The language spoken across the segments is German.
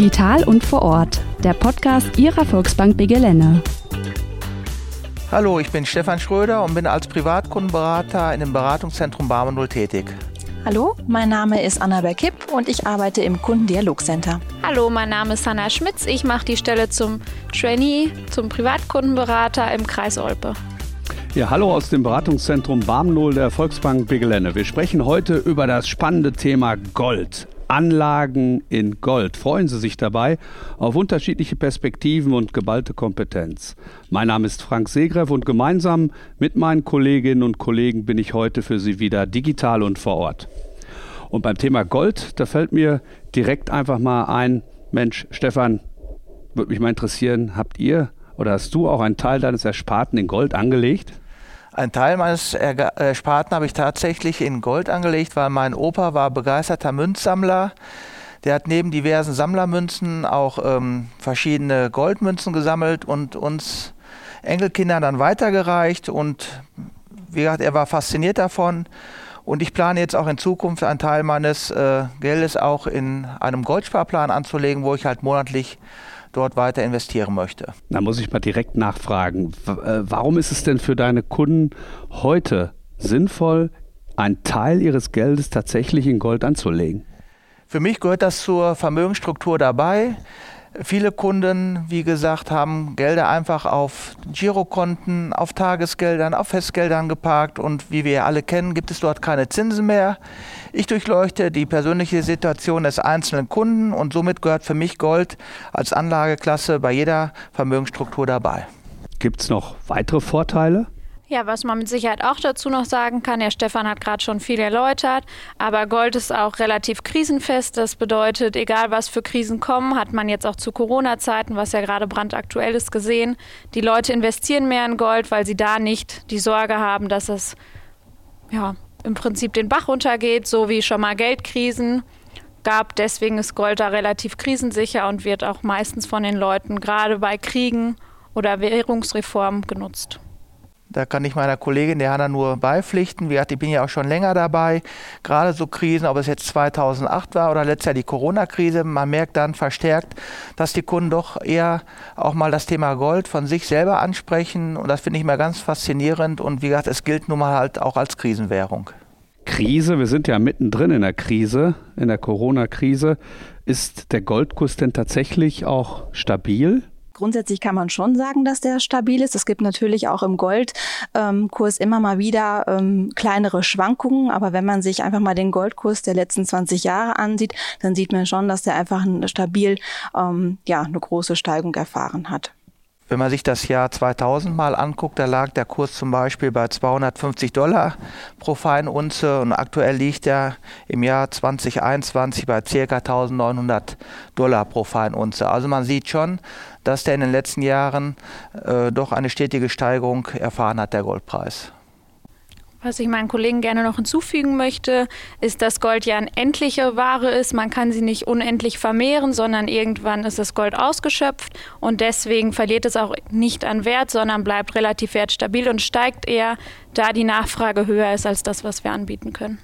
Digital und vor Ort, der Podcast Ihrer Volksbank Begelene. Hallo, ich bin Stefan Schröder und bin als Privatkundenberater in dem Beratungszentrum Barmen 0 tätig. Hallo, mein Name ist Annabel Kipp und ich arbeite im Kundendialogcenter. Hallo, mein Name ist Hanna Schmitz. Ich mache die Stelle zum Trainee, zum Privatkundenberater im Kreis Olpe. Ja, hallo aus dem Beratungszentrum Barmlohl der Volksbank Bigelene. Wir sprechen heute über das spannende Thema Gold. Anlagen in Gold. Freuen Sie sich dabei auf unterschiedliche Perspektiven und geballte Kompetenz. Mein Name ist Frank Segreff und gemeinsam mit meinen Kolleginnen und Kollegen bin ich heute für Sie wieder digital und vor Ort. Und beim Thema Gold, da fällt mir direkt einfach mal ein, Mensch, Stefan, würde mich mal interessieren, habt ihr oder hast du auch einen Teil deines Ersparten in Gold angelegt? Ein Teil meines Ersparten habe ich tatsächlich in Gold angelegt, weil mein Opa war begeisterter Münzsammler. Der hat neben diversen Sammlermünzen auch ähm, verschiedene Goldmünzen gesammelt und uns Enkelkindern dann weitergereicht. Und wie gesagt, er war fasziniert davon. Und ich plane jetzt auch in Zukunft einen Teil meines äh, Geldes auch in einem Goldsparplan anzulegen, wo ich halt monatlich dort weiter investieren möchte. Da muss ich mal direkt nachfragen. Äh, warum ist es denn für deine Kunden heute sinnvoll, einen Teil ihres Geldes tatsächlich in Gold anzulegen? Für mich gehört das zur Vermögensstruktur dabei. Viele Kunden, wie gesagt, haben Gelder einfach auf Girokonten, auf Tagesgeldern, auf Festgeldern geparkt und wie wir alle kennen, gibt es dort keine Zinsen mehr. Ich durchleuchte die persönliche Situation des einzelnen Kunden und somit gehört für mich Gold als Anlageklasse bei jeder Vermögensstruktur dabei. Gibt es noch weitere Vorteile? Ja, was man mit Sicherheit auch dazu noch sagen kann, ja, Stefan hat gerade schon viel erläutert, aber Gold ist auch relativ krisenfest. Das bedeutet, egal was für Krisen kommen, hat man jetzt auch zu Corona-Zeiten, was ja gerade brandaktuell ist, gesehen. Die Leute investieren mehr in Gold, weil sie da nicht die Sorge haben, dass es ja, im Prinzip den Bach runtergeht, so wie schon mal Geldkrisen gab. Deswegen ist Gold da relativ krisensicher und wird auch meistens von den Leuten gerade bei Kriegen oder Währungsreformen genutzt. Da kann ich meiner Kollegin, der Hanna, nur beipflichten. Wie gesagt, ich bin ja auch schon länger dabei. Gerade so Krisen, ob es jetzt 2008 war oder letztes Jahr die Corona-Krise, man merkt dann verstärkt, dass die Kunden doch eher auch mal das Thema Gold von sich selber ansprechen. Und das finde ich mal ganz faszinierend. Und wie gesagt, es gilt nun mal halt auch als Krisenwährung. Krise, wir sind ja mittendrin in der Krise, in der Corona-Krise. Ist der Goldkurs denn tatsächlich auch stabil? Grundsätzlich kann man schon sagen, dass der stabil ist. Es gibt natürlich auch im Goldkurs immer mal wieder ähm, kleinere Schwankungen, aber wenn man sich einfach mal den Goldkurs der letzten 20 Jahre ansieht, dann sieht man schon, dass der einfach stabil ähm, ja, eine große Steigung erfahren hat. Wenn man sich das Jahr 2000 mal anguckt, da lag der Kurs zum Beispiel bei 250 Dollar pro Feinunze und aktuell liegt er im Jahr 2021 bei ca. 1900 Dollar pro Feinunze. Also man sieht schon, dass der in den letzten Jahren äh, doch eine stetige Steigerung erfahren hat, der Goldpreis. Was ich meinen Kollegen gerne noch hinzufügen möchte, ist, dass Gold ja eine endliche Ware ist. Man kann sie nicht unendlich vermehren, sondern irgendwann ist das Gold ausgeschöpft und deswegen verliert es auch nicht an Wert, sondern bleibt relativ wertstabil und steigt eher, da die Nachfrage höher ist als das, was wir anbieten können.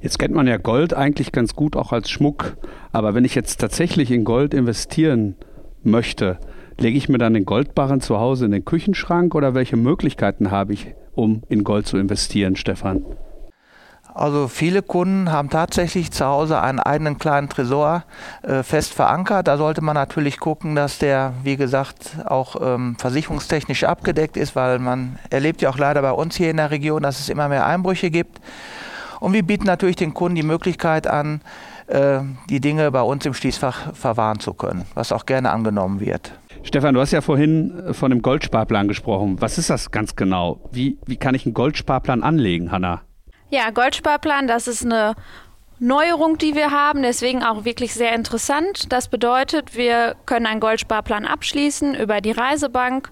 Jetzt kennt man ja Gold eigentlich ganz gut auch als Schmuck, aber wenn ich jetzt tatsächlich in Gold investieren möchte, lege ich mir dann den Goldbarren zu Hause in den Küchenschrank oder welche Möglichkeiten habe ich? Um in Gold zu investieren, Stefan? Also viele Kunden haben tatsächlich zu Hause einen eigenen kleinen Tresor äh, fest verankert. Da sollte man natürlich gucken, dass der, wie gesagt, auch ähm, versicherungstechnisch abgedeckt ist, weil man erlebt ja auch leider bei uns hier in der Region, dass es immer mehr Einbrüche gibt. Und wir bieten natürlich den Kunden die Möglichkeit an, äh, die Dinge bei uns im Schließfach verwahren zu können, was auch gerne angenommen wird. Stefan, du hast ja vorhin äh, von dem Goldsparplan gesprochen. Was ist das ganz genau? Wie, wie kann ich einen Goldsparplan anlegen, Hanna? Ja, Goldsparplan, das ist eine Neuerung, die wir haben, deswegen auch wirklich sehr interessant. Das bedeutet, wir können einen Goldsparplan abschließen über die Reisebank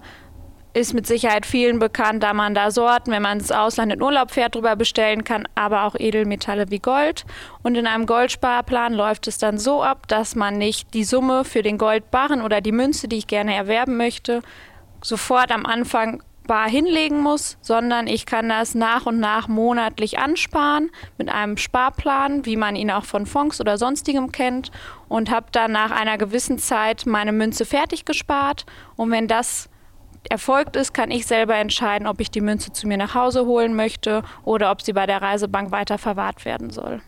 ist mit Sicherheit vielen bekannt, da man da Sorten, wenn man ins Ausland in Urlaub fährt, drüber bestellen kann, aber auch Edelmetalle wie Gold. Und in einem Goldsparplan läuft es dann so ab, dass man nicht die Summe für den Goldbarren oder die Münze, die ich gerne erwerben möchte, sofort am Anfang bar hinlegen muss, sondern ich kann das nach und nach monatlich ansparen mit einem Sparplan, wie man ihn auch von Fonds oder sonstigem kennt und habe dann nach einer gewissen Zeit meine Münze fertig gespart und wenn das erfolgt ist, kann ich selber entscheiden, ob ich die Münze zu mir nach Hause holen möchte oder ob sie bei der Reisebank weiter verwahrt werden soll.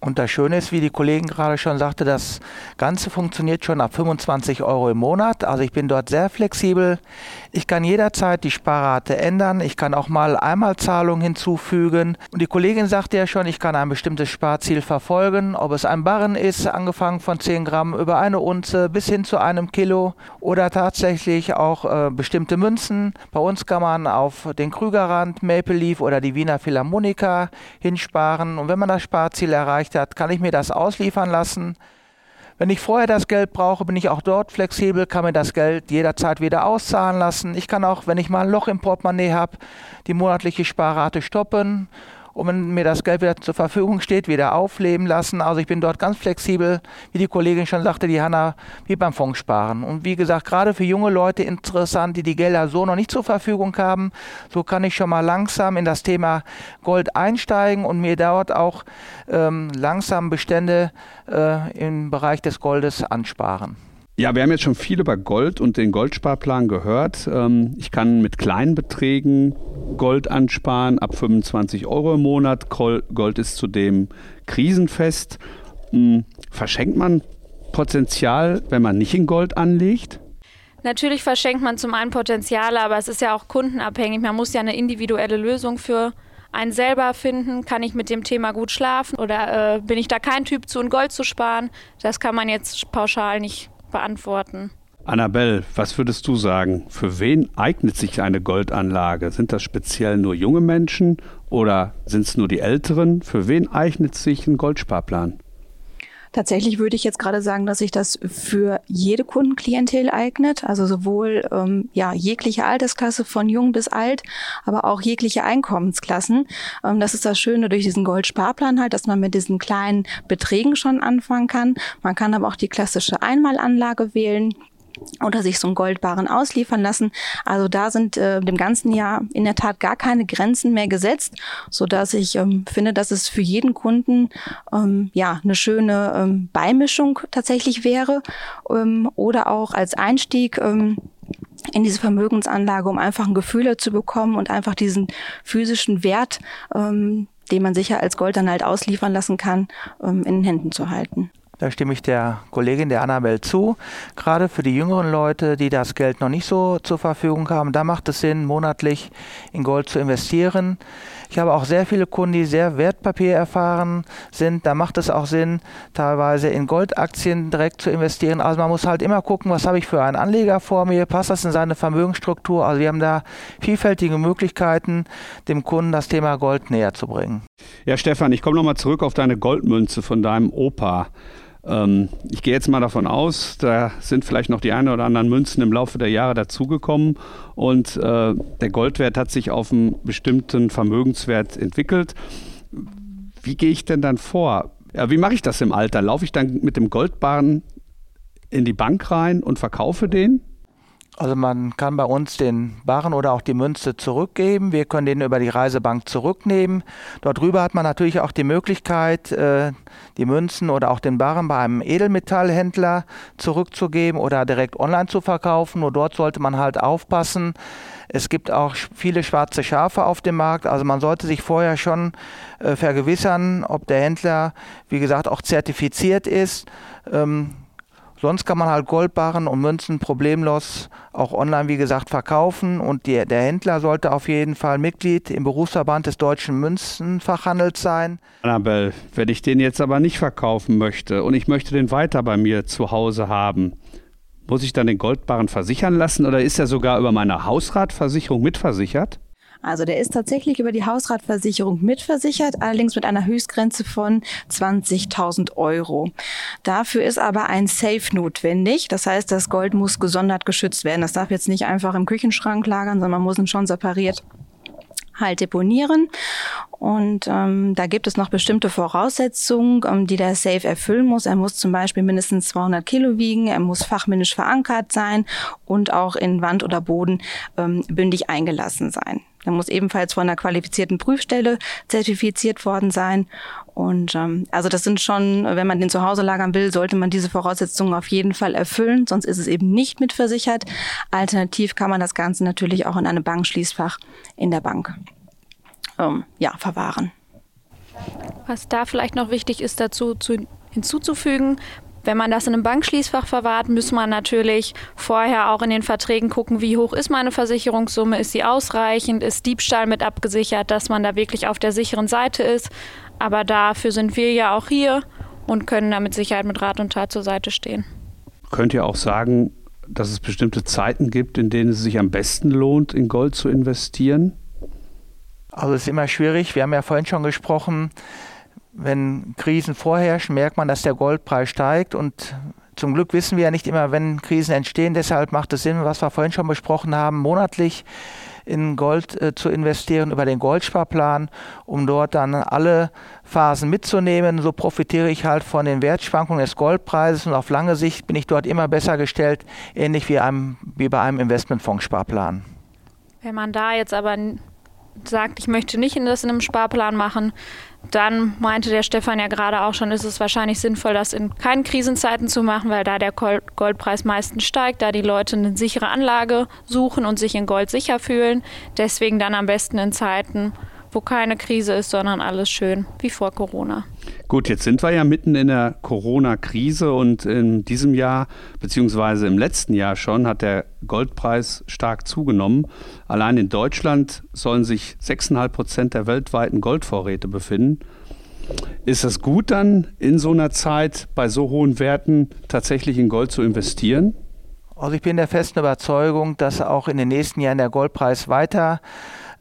Und das Schöne ist, wie die Kollegin gerade schon sagte, das Ganze funktioniert schon ab 25 Euro im Monat. Also ich bin dort sehr flexibel. Ich kann jederzeit die Sparrate ändern. Ich kann auch mal Einmalzahlungen hinzufügen. Und die Kollegin sagte ja schon, ich kann ein bestimmtes Sparziel verfolgen. Ob es ein Barren ist, angefangen von 10 Gramm über eine Unze bis hin zu einem Kilo oder tatsächlich auch äh, bestimmte Münzen. Bei uns kann man auf den Krügerrand, Maple Leaf oder die Wiener Philharmonika hinsparen. Und wenn man das Sparziel erreicht, erreicht hat, kann ich mir das ausliefern lassen. Wenn ich vorher das Geld brauche, bin ich auch dort flexibel, kann mir das Geld jederzeit wieder auszahlen lassen. Ich kann auch, wenn ich mal ein Loch im Portemonnaie habe, die monatliche Sparrate stoppen und wenn mir das Geld wieder zur Verfügung steht, wieder aufleben lassen. Also ich bin dort ganz flexibel, wie die Kollegin schon sagte, die Hanna, wie beim Fondssparen. Und wie gesagt, gerade für junge Leute interessant, die die Gelder so noch nicht zur Verfügung haben, so kann ich schon mal langsam in das Thema Gold einsteigen und mir dort auch ähm, langsam Bestände äh, im Bereich des Goldes ansparen. Ja, wir haben jetzt schon viel über Gold und den Goldsparplan gehört. Ähm, ich kann mit kleinen Beträgen Gold ansparen, ab 25 Euro im Monat. Gold ist zudem krisenfest. Hm, verschenkt man Potenzial, wenn man nicht in Gold anlegt? Natürlich verschenkt man zum einen Potenzial, aber es ist ja auch kundenabhängig. Man muss ja eine individuelle Lösung für einen selber finden. Kann ich mit dem Thema gut schlafen oder äh, bin ich da kein Typ zu, in Gold zu sparen? Das kann man jetzt pauschal nicht beantworten. Annabelle, was würdest du sagen? Für wen eignet sich eine Goldanlage? Sind das speziell nur junge Menschen oder sind es nur die Älteren? Für wen eignet sich ein Goldsparplan? Tatsächlich würde ich jetzt gerade sagen, dass sich das für jede Kundenklientel eignet, also sowohl ähm, ja jegliche Altersklasse von jung bis alt, aber auch jegliche Einkommensklassen. Ähm, das ist das Schöne durch diesen Goldsparplan halt, dass man mit diesen kleinen Beträgen schon anfangen kann. Man kann aber auch die klassische Einmalanlage wählen oder sich so einen Goldbarren ausliefern lassen. Also da sind äh, dem ganzen Jahr in der Tat gar keine Grenzen mehr gesetzt, so dass ich ähm, finde, dass es für jeden Kunden ähm, ja eine schöne ähm, Beimischung tatsächlich wäre ähm, oder auch als Einstieg ähm, in diese Vermögensanlage, um einfach ein Gefühl zu bekommen und einfach diesen physischen Wert, ähm, den man sicher als Gold dann halt ausliefern lassen kann, ähm, in den Händen zu halten. Da stimme ich der Kollegin, der Annabelle, zu. Gerade für die jüngeren Leute, die das Geld noch nicht so zur Verfügung haben, da macht es Sinn, monatlich in Gold zu investieren. Ich habe auch sehr viele Kunden, die sehr Wertpapier erfahren sind. Da macht es auch Sinn, teilweise in Goldaktien direkt zu investieren. Also man muss halt immer gucken, was habe ich für einen Anleger vor mir, passt das in seine Vermögensstruktur. Also wir haben da vielfältige Möglichkeiten, dem Kunden das Thema Gold näher zu bringen. Ja, Stefan, ich komme nochmal zurück auf deine Goldmünze von deinem Opa. Ähm, ich gehe jetzt mal davon aus, da sind vielleicht noch die eine oder anderen Münzen im Laufe der Jahre dazugekommen und äh, der Goldwert hat sich auf einen bestimmten Vermögenswert entwickelt. Wie gehe ich denn dann vor? Ja, wie mache ich das im Alter? Laufe ich dann mit dem Goldbarren in die Bank rein und verkaufe den? Also man kann bei uns den Barren oder auch die Münze zurückgeben. Wir können den über die Reisebank zurücknehmen. Dort drüber hat man natürlich auch die Möglichkeit, äh, die Münzen oder auch den Barren bei einem Edelmetallhändler zurückzugeben oder direkt online zu verkaufen. Nur dort sollte man halt aufpassen. Es gibt auch viele schwarze Schafe auf dem Markt. Also man sollte sich vorher schon äh, vergewissern, ob der Händler, wie gesagt, auch zertifiziert ist. Sonst kann man halt Goldbarren und Münzen problemlos auch online, wie gesagt, verkaufen. Und die, der Händler sollte auf jeden Fall Mitglied im Berufsverband des deutschen Münzenfachhandels sein. Annabelle, wenn ich den jetzt aber nicht verkaufen möchte und ich möchte den weiter bei mir zu Hause haben, muss ich dann den Goldbarren versichern lassen oder ist er sogar über meine Hausratversicherung mitversichert? Also der ist tatsächlich über die Hausratversicherung mitversichert, allerdings mit einer Höchstgrenze von 20.000 Euro. Dafür ist aber ein Safe notwendig. Das heißt, das Gold muss gesondert geschützt werden. Das darf jetzt nicht einfach im Küchenschrank lagern, sondern man muss ihn schon separiert halt deponieren. Und ähm, da gibt es noch bestimmte Voraussetzungen, ähm, die der Safe erfüllen muss. Er muss zum Beispiel mindestens 200 Kilo wiegen, er muss fachmännisch verankert sein und auch in Wand oder Boden ähm, bündig eingelassen sein. Er muss ebenfalls von einer qualifizierten Prüfstelle zertifiziert worden sein. Und ähm, also das sind schon, wenn man den zu Hause lagern will, sollte man diese Voraussetzungen auf jeden Fall erfüllen, sonst ist es eben nicht mitversichert. Alternativ kann man das Ganze natürlich auch in einem Bankschließfach in der Bank ähm, ja, verwahren. Was da vielleicht noch wichtig ist dazu zu, hinzuzufügen, wenn man das in einem Bankschließfach verwahrt, muss man natürlich vorher auch in den Verträgen gucken, wie hoch ist meine Versicherungssumme, ist sie ausreichend, ist Diebstahl mit abgesichert, dass man da wirklich auf der sicheren Seite ist. Aber dafür sind wir ja auch hier und können da mit Sicherheit mit Rat und Tat zur Seite stehen. Könnt ihr auch sagen, dass es bestimmte Zeiten gibt, in denen es sich am besten lohnt, in Gold zu investieren? Also es ist immer schwierig. Wir haben ja vorhin schon gesprochen, wenn Krisen vorherrschen, merkt man, dass der Goldpreis steigt und zum Glück wissen wir ja nicht immer, wenn Krisen entstehen. Deshalb macht es Sinn, was wir vorhin schon besprochen haben, monatlich in Gold äh, zu investieren über den Goldsparplan, um dort dann alle Phasen mitzunehmen. So profitiere ich halt von den Wertschwankungen des Goldpreises und auf lange Sicht bin ich dort immer besser gestellt, ähnlich wie, einem, wie bei einem Investmentfondssparplan. Wenn man da jetzt aber sagt, ich möchte nicht in das in einem Sparplan machen, dann meinte der Stefan ja gerade auch schon, ist es wahrscheinlich sinnvoll, das in keinen Krisenzeiten zu machen, weil da der Goldpreis meistens steigt, da die Leute eine sichere Anlage suchen und sich in Gold sicher fühlen. Deswegen dann am besten in Zeiten, wo keine Krise ist, sondern alles schön wie vor Corona. Gut, jetzt sind wir ja mitten in der Corona-Krise und in diesem Jahr, beziehungsweise im letzten Jahr schon, hat der Goldpreis stark zugenommen. Allein in Deutschland sollen sich 6,5 Prozent der weltweiten Goldvorräte befinden. Ist es gut dann in so einer Zeit bei so hohen Werten tatsächlich in Gold zu investieren? Also ich bin der festen Überzeugung, dass auch in den nächsten Jahren der Goldpreis weiter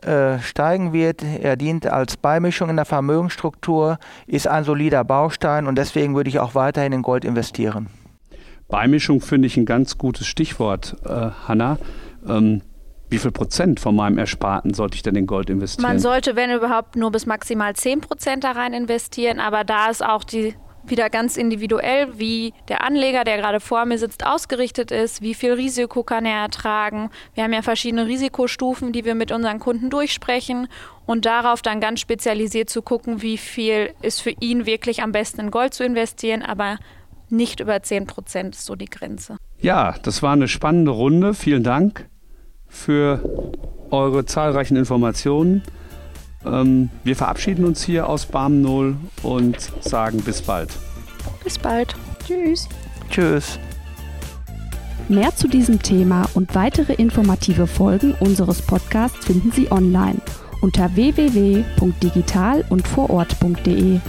äh, steigen wird. Er dient als Beimischung in der Vermögensstruktur, ist ein solider Baustein und deswegen würde ich auch weiterhin in Gold investieren. Beimischung finde ich ein ganz gutes Stichwort, äh, Hanna. Ähm, wie viel Prozent von meinem Ersparten sollte ich denn in Gold investieren? Man sollte, wenn überhaupt, nur bis maximal 10 Prozent da rein investieren, aber da ist auch die wieder ganz individuell, wie der Anleger, der gerade vor mir sitzt, ausgerichtet ist, wie viel Risiko kann er ertragen. Wir haben ja verschiedene Risikostufen, die wir mit unseren Kunden durchsprechen und darauf dann ganz spezialisiert zu gucken, wie viel ist für ihn wirklich am besten in Gold zu investieren, aber nicht über 10 Prozent ist so die Grenze. Ja, das war eine spannende Runde. Vielen Dank für eure zahlreichen Informationen. Ähm, wir verabschieden uns hier aus Barm 0 und sagen bis bald. Bis bald. Tschüss. Tschüss. Mehr zu diesem Thema und weitere informative Folgen unseres Podcasts finden Sie online unter www.digital und vorort.de.